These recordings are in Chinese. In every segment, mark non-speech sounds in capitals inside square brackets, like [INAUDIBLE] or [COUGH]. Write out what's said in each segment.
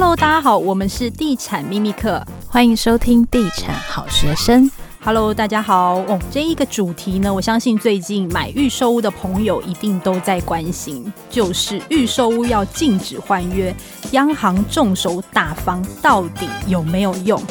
Hello，大家好，我们是地产秘密课，欢迎收听地产好学生。Hello，大家好哦。这一个主题呢，我相信最近买预售屋的朋友一定都在关心，就是预售屋要禁止换约，央行重手打房到底有没有用？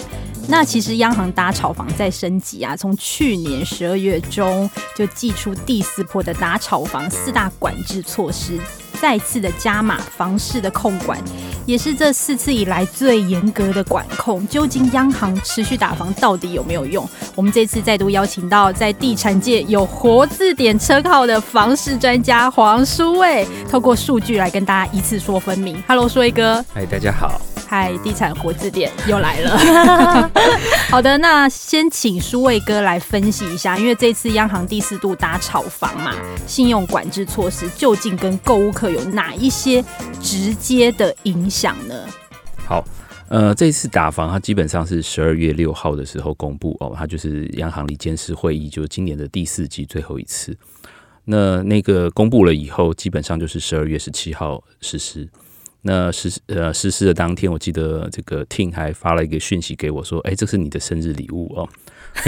那其实央行打炒房在升级啊，从去年十二月中就祭出第四波的打炒房四大管制措施，再次的加码房市的控管，也是这四次以来最严格的管控。究竟央行持续打房到底有没有用？我们这次再度邀请到在地产界有活字典称号的房市专家黄书卫，透过数据来跟大家一次说分明。Hello，书卫哥。嗨，大家好。嗨，地产活字典又来了。[LAUGHS] 好的，那先请舒卫哥来分析一下，因为这次央行第四度打炒房嘛，信用管制措施究竟跟购物客有哪一些直接的影响呢？好，呃，这次打房它基本上是十二月六号的时候公布哦，它就是央行里监事会议，就是今年的第四季最后一次。那那个公布了以后，基本上就是十二月十七号实施。那实呃实施的当天，我记得这个 Tim 还发了一个讯息给我，说：“哎、欸，这是你的生日礼物哦，[LAUGHS]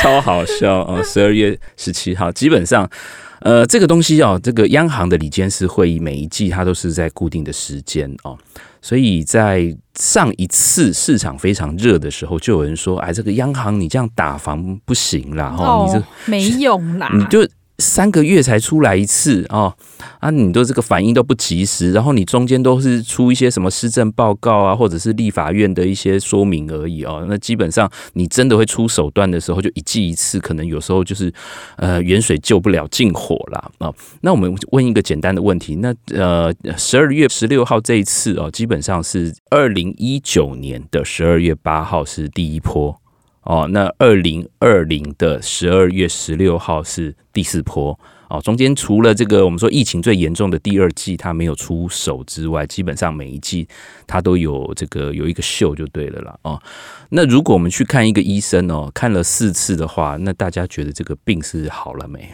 超好笑哦！”十二月十七号，基本上呃这个东西哦，这个央行的理监事会议每一季它都是在固定的时间哦，所以在上一次市场非常热的时候，就有人说：“哎，这个央行你这样打房不行啦，哦，你这没用啦，[LAUGHS] 你就。”三个月才出来一次哦，啊，你都这个反应都不及时，然后你中间都是出一些什么施政报告啊，或者是立法院的一些说明而已哦。那基本上你真的会出手段的时候，就一季一次，可能有时候就是呃远水救不了近火啦啊，那我们问一个简单的问题，那呃十二月十六号这一次哦，基本上是二零一九年的十二月八号是第一波。哦，那二零二零的十二月十六号是第四波哦，中间除了这个我们说疫情最严重的第二季它没有出手之外，基本上每一季它都有这个有一个秀就对了啦哦。那如果我们去看一个医生哦，看了四次的话，那大家觉得这个病是好了没？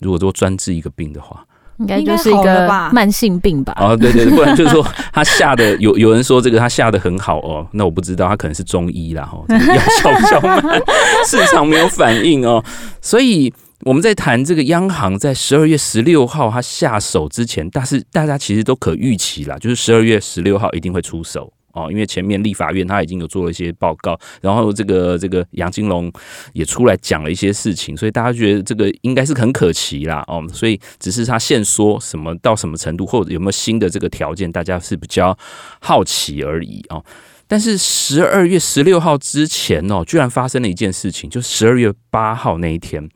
如果说专治一个病的话。应该就是一个慢性病吧？哦，对对，不然就是说他下的有有人说这个他下的很好哦，那我不知道他可能是中医啦哈，药效比较慢，市场没有反应哦，所以我们在谈这个央行在十二月十六号他下手之前，但是大家其实都可预期啦，就是十二月十六号一定会出手。哦，因为前面立法院他已经有做了一些报告，然后这个这个杨金龙也出来讲了一些事情，所以大家觉得这个应该是很可期啦。哦，所以只是他现说什么到什么程度，或者有没有新的这个条件，大家是比较好奇而已哦。但是十二月十六号之前哦，居然发生了一件事情，就十二月八号那一天。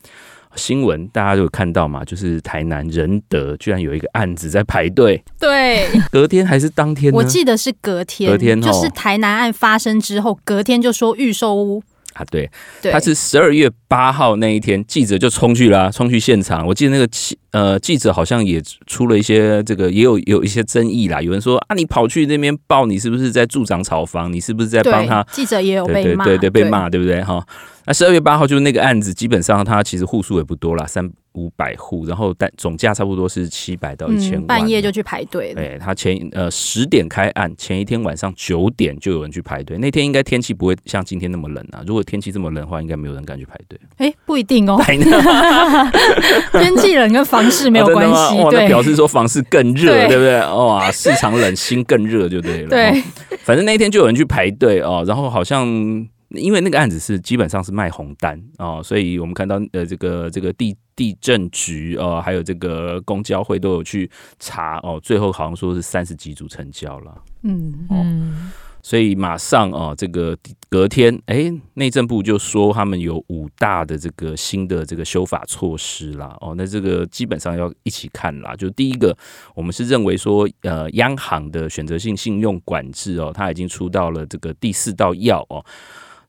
新闻大家都有看到嘛，就是台南仁德居然有一个案子在排队，对，隔天还是当天？我记得是隔天，隔天就是台南案发生之后，隔天就说预售屋。啊，对，他是十二月八号那一天，记者就冲去了，啊，冲去现场。我记得那个记呃记者好像也出了一些这个，也有有一些争议啦。有人说啊，你跑去那边报，你是不是在助长炒房？你是不是在帮他？记者也有被骂，对对对，被骂，对不对？哈，那十二月八号就是那个案子，基本上他其实户数也不多啦，三。五百户，然后但总价差不多是七百到一千万，半夜就去排队了。对，他前呃十点开案，前一天晚上九点就有人去排队。那天应该天气不会像今天那么冷啊。如果天气这么冷的话，应该没有人敢去排队。哎，不一定哦。[LAUGHS] [LAUGHS] 天气冷跟房市没有关系，那表示说房市更热，对，不对？哇，市场冷，心更热就对了。对，反正那天就有人去排队哦，然后好像。因为那个案子是基本上是卖红单哦，所以我们看到呃这个这个地地震局哦，还有这个公交会都有去查哦，最后好像说是三十几组成交了，嗯嗯，所以马上哦这个隔天哎，内政部就说他们有五大的这个新的这个修法措施啦哦，那这个基本上要一起看啦，就第一个我们是认为说呃央行的选择性信用管制哦，它已经出到了这个第四道药哦。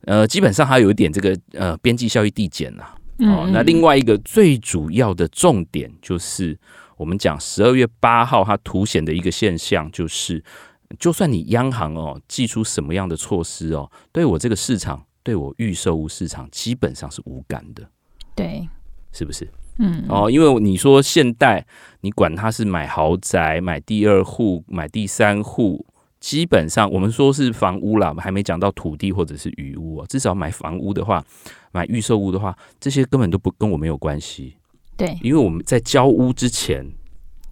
呃，基本上还有一点这个呃边际效益递减啦，哦，那另外一个最主要的重点就是我们讲十二月八号它凸显的一个现象就是，就算你央行哦祭出什么样的措施哦，对我这个市场，对我预售屋市场基本上是无感的，对，是不是？嗯，哦，因为你说现代，你管他是买豪宅、买第二户、买第三户，基本上我们说是房屋啦，还没讲到土地或者是余屋哦。至少买房屋的话，买预售屋的话，这些根本都不跟我没有关系。对，因为我们在交屋之前，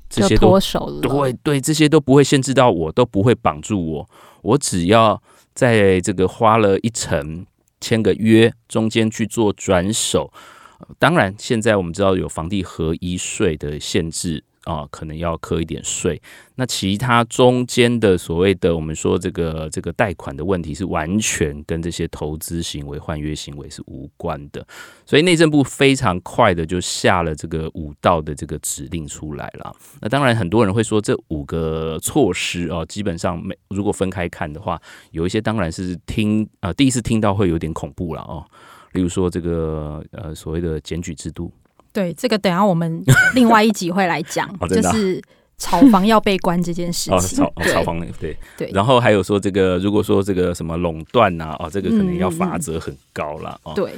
这些都脱手了。对对，这些都不会限制到我，都不会绑住我。我只要在这个花了一层签个约，中间去做转手。当然，现在我们知道有房地合一税的限制啊，可能要扣一点税。那其他中间的所谓的我们说这个这个贷款的问题，是完全跟这些投资行为、换约行为是无关的。所以内政部非常快的就下了这个五道的这个指令出来了。那当然，很多人会说这五个措施哦，基本上没如果分开看的话，有一些当然是听啊第一次听到会有点恐怖了哦。例如说这个呃所谓的检举制度，对这个等下我们另外一集会来讲，[LAUGHS] 哦、就是炒房要被关这件事情。哦，炒炒房对对。然后还有说这个如果说这个什么垄断呐，哦，这个可能要罚则很高了哦。对。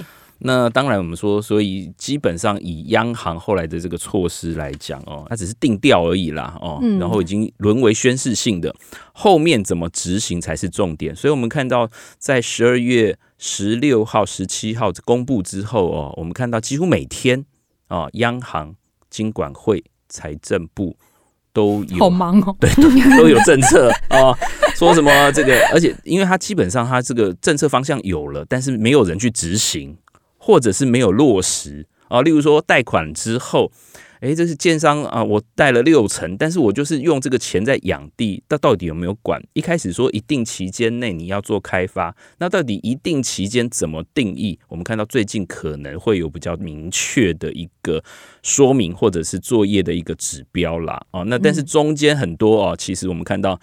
那当然我们说，所以基本上以央行后来的这个措施来讲哦，它只是定调而已啦哦，然后已经沦为宣示性的，后面怎么执行才是重点。所以我们看到在十二月。十六号、十七号公布之后哦，我们看到几乎每天啊，央行、金管会、财政部都有好忙哦，对，都有政策啊，说什么这个，而且因为它基本上它这个政策方向有了，但是没有人去执行，或者是没有落实啊。例如说贷款之后。诶，这是建商啊，我贷了六成，但是我就是用这个钱在养地，那到底有没有管？一开始说一定期间内你要做开发，那到底一定期间怎么定义？我们看到最近可能会有比较明确的一个说明，或者是作业的一个指标啦。哦，那但是中间很多哦，其实我们看到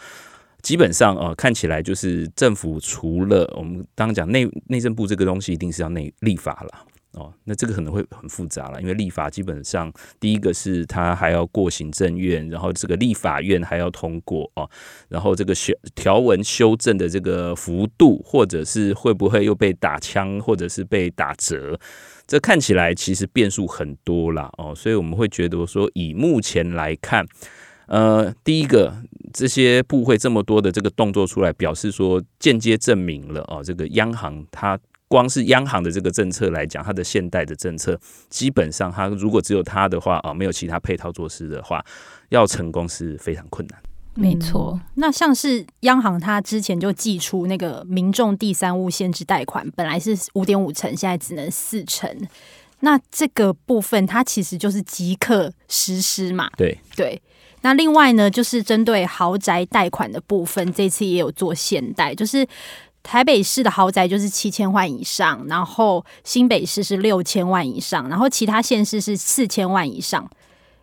基本上哦，看起来就是政府除了我们刚刚讲内内政部这个东西，一定是要内立法了。哦，那这个可能会很复杂了，因为立法基本上第一个是它还要过行政院，然后这个立法院还要通过哦，然后这个修条文修正的这个幅度，或者是会不会又被打枪，或者是被打折，这看起来其实变数很多啦哦，所以我们会觉得说，以目前来看，呃，第一个这些部会这么多的这个动作出来，表示说间接证明了哦，这个央行它。光是央行的这个政策来讲，它的现代的政策基本上，它如果只有它的话啊，没有其他配套措施的话，要成功是非常困难。没错、嗯，那像是央行它之前就寄出那个民众第三屋限制贷款，本来是五点五成，现在只能四成。那这个部分它其实就是即刻实施嘛？对对。那另外呢，就是针对豪宅贷款的部分，这次也有做限贷，就是。台北市的豪宅就是七千万以上，然后新北市是六千万以上，然后其他县市是四千万以上。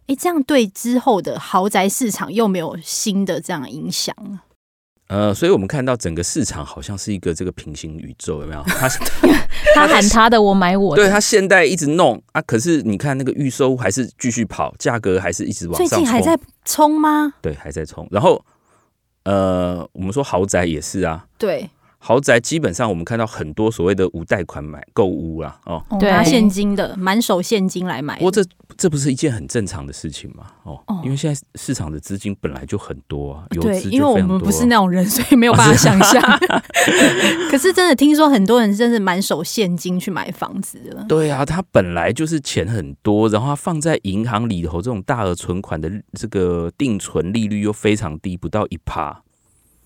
诶，这样对之后的豪宅市场又没有新的这样影响？呃，所以我们看到整个市场好像是一个这个平行宇宙，有没有？[LAUGHS] 他他喊他的，我买我的。对，他现在一直弄啊，可是你看那个预售还是继续跑，价格还是一直往。最近还在冲吗？对，还在冲。然后呃，我们说豪宅也是啊，对。豪宅基本上，我们看到很多所谓的无贷款买购物啊，哦，拿现金的，满手现金来买。不过这这不是一件很正常的事情吗？哦，因为现在市场的资金本来就很多啊，有资就非常多。对，因为我们不是那种人，所以没有办法想象。[LAUGHS] 可是真的听说很多人真是满手现金去买房子的。对啊，他本来就是钱很多，然后他放在银行里头，这种大额存款的这个定存利率又非常低，不到一趴。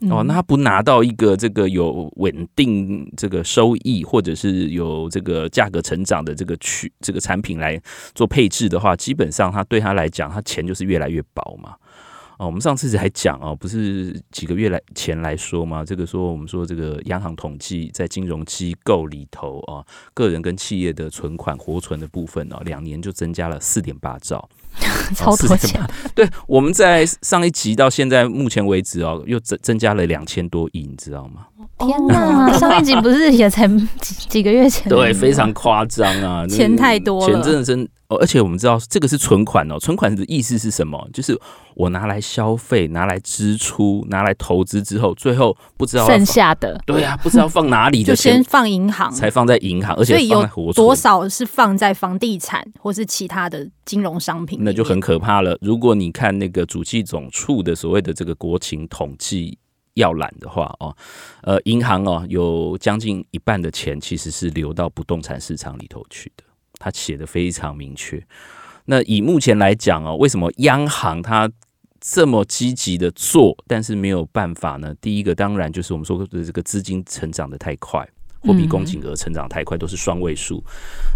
哦，那他不拿到一个这个有稳定这个收益，或者是有这个价格成长的这个区这个产品来做配置的话，基本上他对他来讲，他钱就是越来越薄嘛。哦，我们上次还讲哦，不是几个月来前来说嘛，这个说我们说这个央行统计在金融机构里头啊，个人跟企业的存款活存的部分哦，两年就增加了四点八兆。[LAUGHS] 超多钱，[LAUGHS] 对，我们在上一集到现在目前为止哦，又增增加了两千多亿，你知道吗？天哪！[LAUGHS] 上一集不是也才几 [LAUGHS] 几个月前？对，非常夸张啊，钱太多了，钱真的真哦。而且我们知道这个是存款哦，存款的意思是什么？就是我拿来消费、拿来支出、拿来投资之后，最后不知道剩下的，对啊，不知道放哪里的钱，就先放银行，才放在银行，而且放在活存。有多少是放在房地产或是其他的金融商品？那就很可怕了。如果你看那个主计总处的所谓的这个国情统计。要懒的话哦，呃，银行哦，有将近一半的钱其实是流到不动产市场里头去的，他写的非常明确。那以目前来讲哦，为什么央行它这么积极的做，但是没有办法呢？第一个当然就是我们说的这个资金成长的太快。货币供给额成长太快，都是双位数。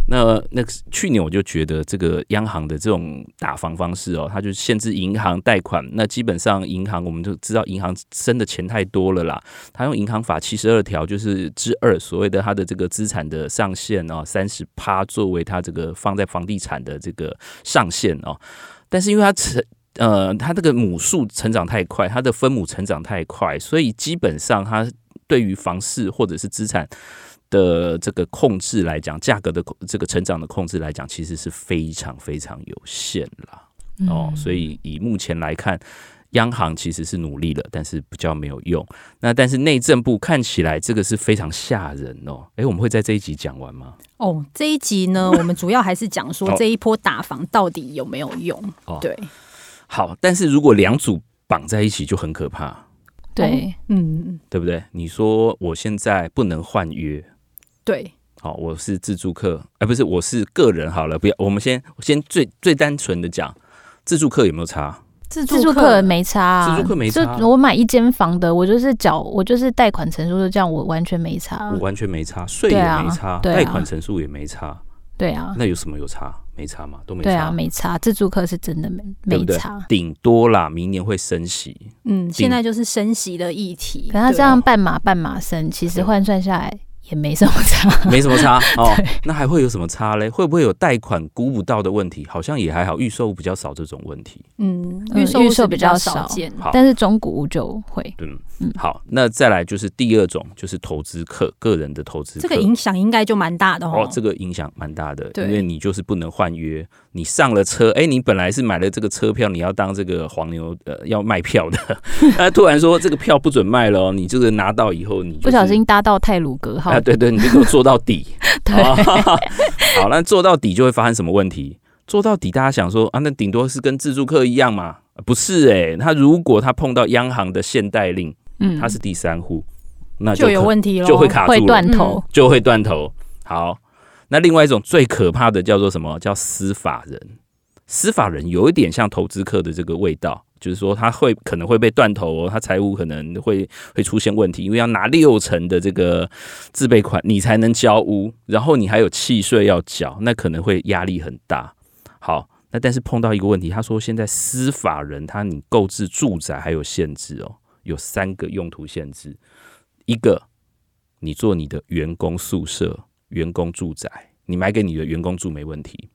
那那去年我就觉得这个央行的这种打房方式哦，它就限制银行贷款。那基本上银行我们就知道，银行生的钱太多了啦。它用银行法七十二条就是之二，所谓的它的这个资产的上限哦，三十趴作为它这个放在房地产的这个上限哦。但是因为它成呃，它这个母数成长太快，它的分母成长太快，所以基本上它。对于房市或者是资产的这个控制来讲，价格的这个成长的控制来讲，其实是非常非常有限了哦。所以以目前来看，央行其实是努力了，但是比较没有用。那但是内政部看起来这个是非常吓人哦。诶，我们会在这一集讲完吗？哦，这一集呢，我们主要还是讲说 [LAUGHS] 这一波打房到底有没有用？哦，对，好，但是如果两组绑在一起就很可怕。对，嗯，对不对？你说我现在不能换约，对，好，我是自助客，哎、呃，不是，我是个人，好了，不要，我们先先最最单纯的讲，自助客有没有差？自助客没差、啊，自助客没差。我买一间房的，我就是缴，我就是贷款成数就这样，我完全没差，我完全没差，税也没差，贷、啊啊、款成数也没差，对啊，那有什么有差？没差嘛，都没差。对啊，没差。自助客是真的没没差，顶多啦，明年会升息。嗯，现在就是升息的议题。可他这样半马半马升，其实换算下来。也没什么差，[LAUGHS] 没什么差 [LAUGHS] 哦。那还会有什么差嘞？会不会有贷款估不到的问题？好像也还好，预售屋比较少这种问题。嗯，预售预售比较少见，但是中古屋就会。嗯嗯，好，那再来就是第二种，就是投资客个人的投资，这个影响应该就蛮大的哦。哦，这个影响蛮大的，因为你就是不能换约。你上了车，哎、欸，你本来是买了这个车票，你要当这个黄牛，呃，要卖票的，[LAUGHS] 那突然说这个票不准卖了，你这个拿到以后，你、就是、不小心搭到泰鲁格号，啊，对对，你就给我做到底。[LAUGHS] 对，[LAUGHS] 好，那做到底就会发生什么问题？做到底，大家想说啊，那顶多是跟自助客一样嘛？不是哎、欸，他如果他碰到央行的限贷令，嗯，他是第三户，那就，就有问题了，就会卡住了，会断头，就会断头。好。那另外一种最可怕的叫做什么？叫司法人。司法人有一点像投资客的这个味道，就是说他会可能会被断头哦，他财务可能会会出现问题，因为要拿六成的这个自备款，你才能交屋，然后你还有契税要缴，那可能会压力很大。好，那但是碰到一个问题，他说现在司法人他你购置住宅还有限制哦，有三个用途限制，一个你做你的员工宿舍。员工住宅，你买给你的员工住没问题。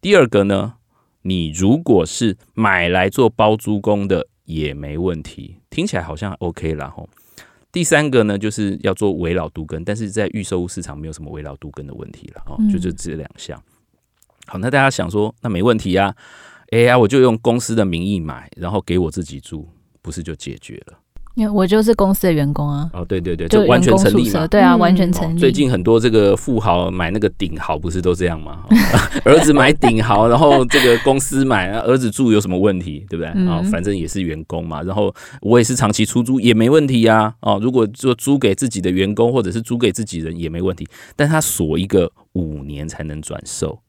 第二个呢，你如果是买来做包租公的也没问题，听起来好像 OK 啦吼。第三个呢，就是要做围绕都更，但是在预售屋市场没有什么围绕都更的问题了哦，就就这两项。好，那大家想说，那没问题呀？哎呀，我就用公司的名义买，然后给我自己住，不是就解决了？因为我就是公司的员工啊！哦，对对对，就完全成立嘛。对啊，完全成立。最近很多这个富豪买那个顶豪，不是都这样吗？[LAUGHS] 儿子买顶豪，然后这个公司买，儿子住有什么问题？对不对？啊，反正也是员工嘛。然后我也是长期出租，也没问题呀。哦，如果说租给自己的员工，或者是租给自己人，也没问题。但他锁一个五年才能转售。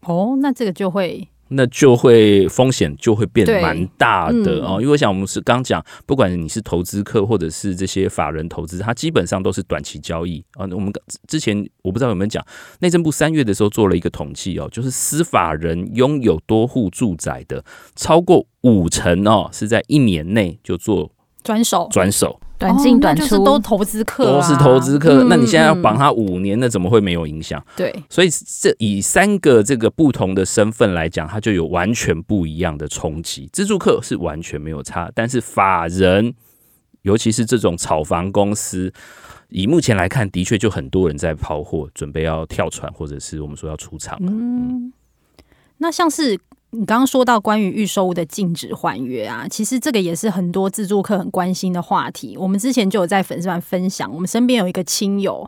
哦，那这个就会。那就会风险就会变蛮大的哦，因为我想我们是刚讲，不管你是投资客或者是这些法人投资，它基本上都是短期交易啊。我们之前我不知道有没有讲，内政部三月的时候做了一个统计哦，就是司法人拥有多户住宅的超过五成哦，是在一年内就做转手转手。短进短出，哦、就是都投资客，啊，都是投资客。嗯、那你现在要绑他五年，那怎么会没有影响？对，所以这以三个这个不同的身份来讲，它就有完全不一样的冲击。自助客是完全没有差，但是法人尤其是这种炒房公司，以目前来看，的确就很多人在抛货，准备要跳船，或者是我们说要出场了。嗯，那像是。你刚刚说到关于预售屋的禁止换约啊，其实这个也是很多自住客很关心的话题。我们之前就有在粉丝团分享，我们身边有一个亲友，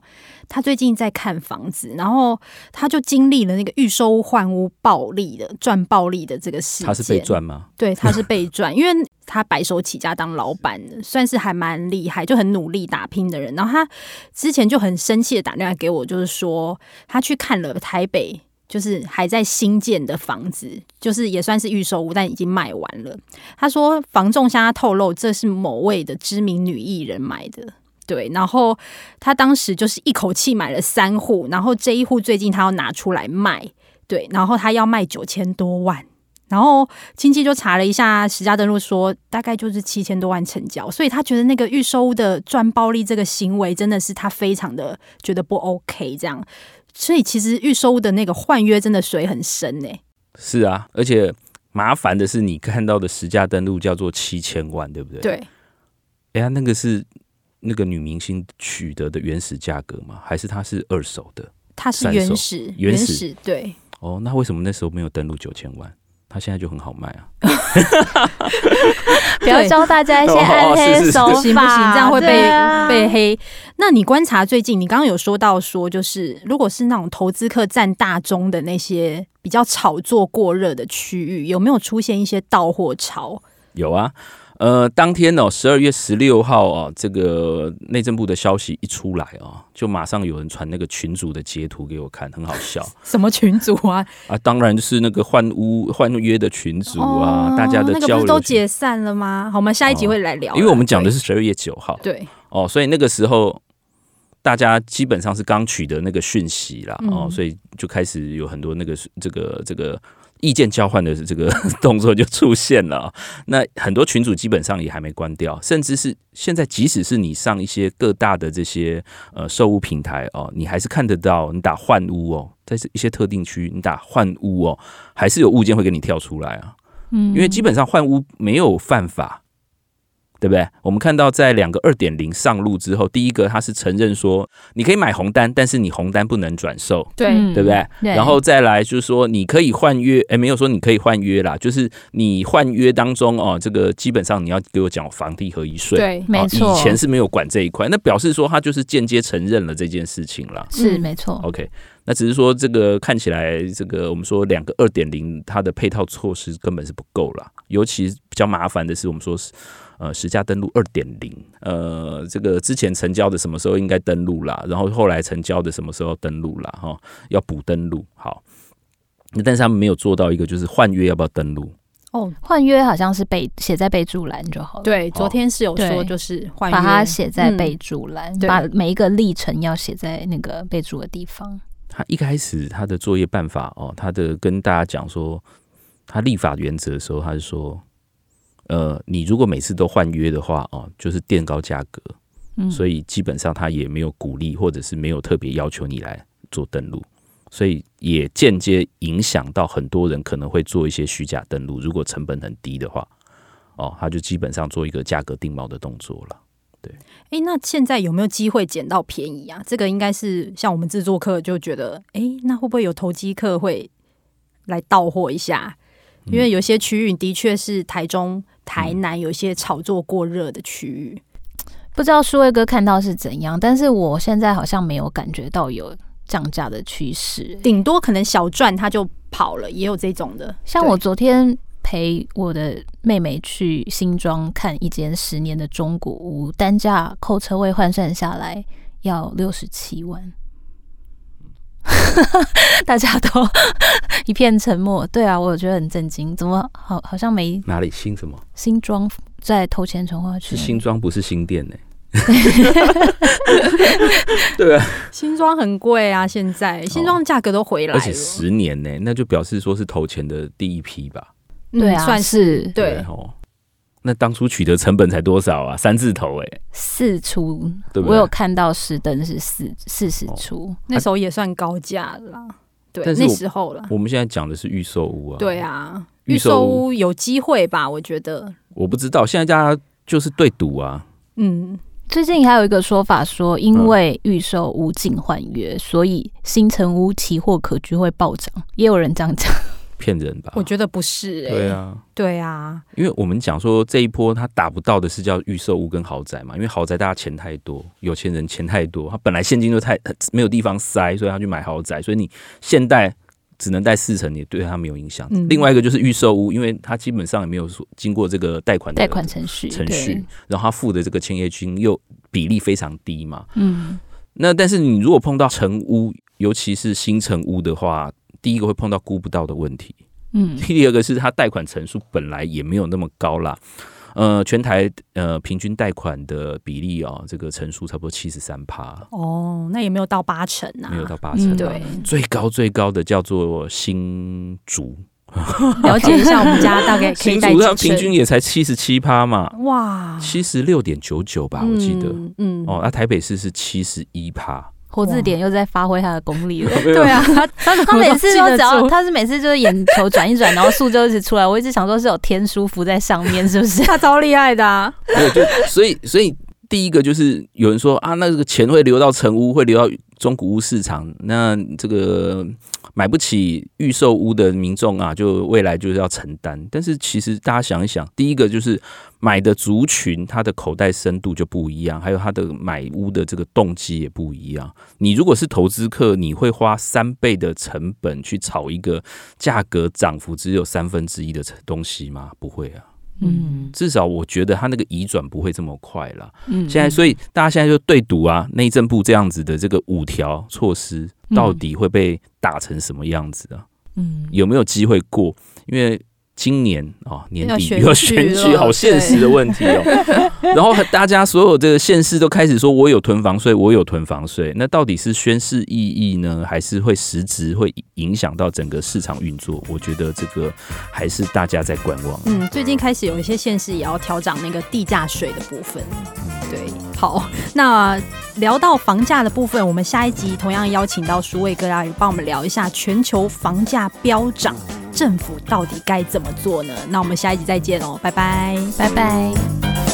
他最近在看房子，然后他就经历了那个预售屋换屋暴利的赚暴利的这个事件。他是被赚吗？对，他是被赚，因为他白手起家当老板，算是还蛮厉害，就很努力打拼的人。然后他之前就很生气的打电话给我，就是说他去看了台北。就是还在新建的房子，就是也算是预售屋，但已经卖完了。他说，房仲向他透露，这是某位的知名女艺人买的，对。然后他当时就是一口气买了三户，然后这一户最近他要拿出来卖，对。然后他要卖九千多万，然后亲戚就查了一下实价登录，说大概就是七千多万成交，所以他觉得那个预售屋的赚暴利这个行为真的是他非常的觉得不 OK，这样。所以其实预售的那个换约真的水很深呢、欸。是啊，而且麻烦的是，你看到的实价登录叫做七千万，对不对？对。哎呀，那个是那个女明星取得的原始价格吗？还是它是二手的？它是原始，原始，对。哦，那为什么那时候没有登录九千万？他现在就很好卖啊！[LAUGHS] 不要教大家一些暗黑手法，行不行？这样会被、啊、被黑。那你观察最近，你刚刚有说到说，就是如果是那种投资客占大宗的那些比较炒作过热的区域，有没有出现一些到货潮？有啊。呃，当天哦，十二月十六号啊，这个内政部的消息一出来啊，就马上有人传那个群主的截图给我看，很好笑。[LAUGHS] 什么群主啊？啊，当然就是那个换屋换约的群主啊，哦、大家的交流。那个不是都解散了吗？好，我们下一集会来聊、哦。因为我们讲的是十二月九号。对。哦，所以那个时候大家基本上是刚取得那个讯息啦，嗯、哦，所以就开始有很多那个这个这个。意见交换的这个 [LAUGHS] 动作就出现了，那很多群组基本上也还没关掉，甚至是现在，即使是你上一些各大的这些呃售屋平台哦，你还是看得到，你打换屋哦，在一些特定区你打换屋哦，还是有物件会给你跳出来啊，嗯，因为基本上换屋没有犯法。对不对？我们看到在两个二点零上路之后，第一个他是承认说你可以买红单，但是你红单不能转售，对，对不对？对。然后再来就是说你可以换约，哎，没有说你可以换约啦，就是你换约当中哦，这个基本上你要给我讲房地合一税，对，没错，以前是没有管这一块，那表示说他就是间接承认了这件事情了，是没错。OK，那只是说这个看起来这个我们说两个二点零它的配套措施根本是不够了，尤其比较麻烦的是我们说是。呃，实价登录二点零，呃，这个之前成交的什么时候应该登录啦？然后后来成交的什么时候登录啦？哈，要补登录。好，但是他们没有做到一个，就是换约要不要登录？哦，换约好像是备写在备注栏就好了。对，昨天是有说，就是换约，把它写在备注栏，嗯，把每一个历程要写在那个备注的地方。他一开始他的作业办法哦，他的跟大家讲说，他立法原则的时候，他是说。呃，你如果每次都换约的话，哦，就是垫高价格，嗯，所以基本上他也没有鼓励，或者是没有特别要求你来做登录，所以也间接影响到很多人可能会做一些虚假登录。如果成本很低的话，哦，他就基本上做一个价格定锚的动作了。对，哎，那现在有没有机会捡到便宜啊？这个应该是像我们制作课就觉得，哎，那会不会有投机客会来到货一下？因为有些区域的确是台中。台南有些炒作过热的区域，不知道数位哥看到是怎样，但是我现在好像没有感觉到有降价的趋势，顶多可能小赚他就跑了，也有这种的。像我昨天陪我的妹妹去新庄看一间十年的中古屋，单价扣车位换算下来要六十七万。[LAUGHS] 大家都一片沉默。对啊，我觉得很震惊，怎么好好像没哪里新什么新装在头前重划区？是新装，不是新店呢、欸。[LAUGHS] 对啊，新装很贵啊，现在新庄价格都回来了，而且十年呢、欸，那就表示说是投钱的第一批吧？对啊，算是对哦。那当初取得成本才多少啊？三字头哎、欸，四出，我有看到实登是四四十出、哦，那时候也算高价了啦。对，那时候了。我们现在讲的是预售屋啊。对啊，预售屋有机会吧？我觉得。我不知道，现在大家就是对赌啊。嗯，最近还有一个说法说，因为预售屋禁换约，所以新城屋期货可居会暴涨，也有人这样讲。骗人吧？我觉得不是、欸。对啊，对啊，因为我们讲说这一波他打不到的是叫预售屋跟豪宅嘛，因为豪宅大家钱太多，有钱人钱太多，他本来现金就太 [LAUGHS] 没有地方塞，所以他去买豪宅，所以你现代只能贷四成，也对他没有影响。嗯、另外一个就是预售屋，因为他基本上也没有说经过这个贷款贷款程序程序，然后他付的这个签约金又比例非常低嘛。嗯，那但是你如果碰到成屋，尤其是新成屋的话。第一个会碰到估不到的问题，嗯，第二个是他贷款成数本来也没有那么高啦，呃，全台呃平均贷款的比例哦，这个成数差不多七十三趴，哦，那也没有到八成啊，没有到八成，啊，嗯，对，最高最高的叫做新竹，[LAUGHS] 了解一下我们家大概可以贷平均也才七十七趴嘛，哇，七十六点九九吧，我记得，嗯，嗯。哦，那台北市是七十一趴。活字典又在发挥他的功力了。[LAUGHS] 对啊，他 [LAUGHS] 他每次都只要他是每次就是眼球转一转，然后数就一直出来。我一直想说是有天书浮在上面，是不是？[LAUGHS] 他超厉害的啊！没有，就所以所以第一个就是有人说啊，那这个钱会流到成屋，会流到中古屋市场，那这个。买不起预售屋的民众啊，就未来就是要承担。但是其实大家想一想，第一个就是买的族群，他的口袋深度就不一样，还有他的买屋的这个动机也不一样。你如果是投资客，你会花三倍的成本去炒一个价格涨幅只有三分之一的东西吗？不会啊。嗯，至少我觉得他那个移转不会这么快了。嗯，现在所以大家现在就对赌啊，内政部这样子的这个五条措施到底会被打成什么样子啊？嗯，有没有机会过？因为。今年啊、哦，年底又要选举，好现实的问题哦。[LAUGHS] 然后大家所有这个县市都开始说，我有囤房税，我有囤房税。那到底是宣示意义呢，还是会实质会影响到整个市场运作？我觉得这个还是大家在观望。嗯，最近开始有一些县市也要调涨那个地价税的部分。对，好，那聊到房价的部分，我们下一集同样邀请到书卫哥来帮我们聊一下全球房价飙涨。政府到底该怎么做呢？那我们下一集再见哦，拜拜，拜拜。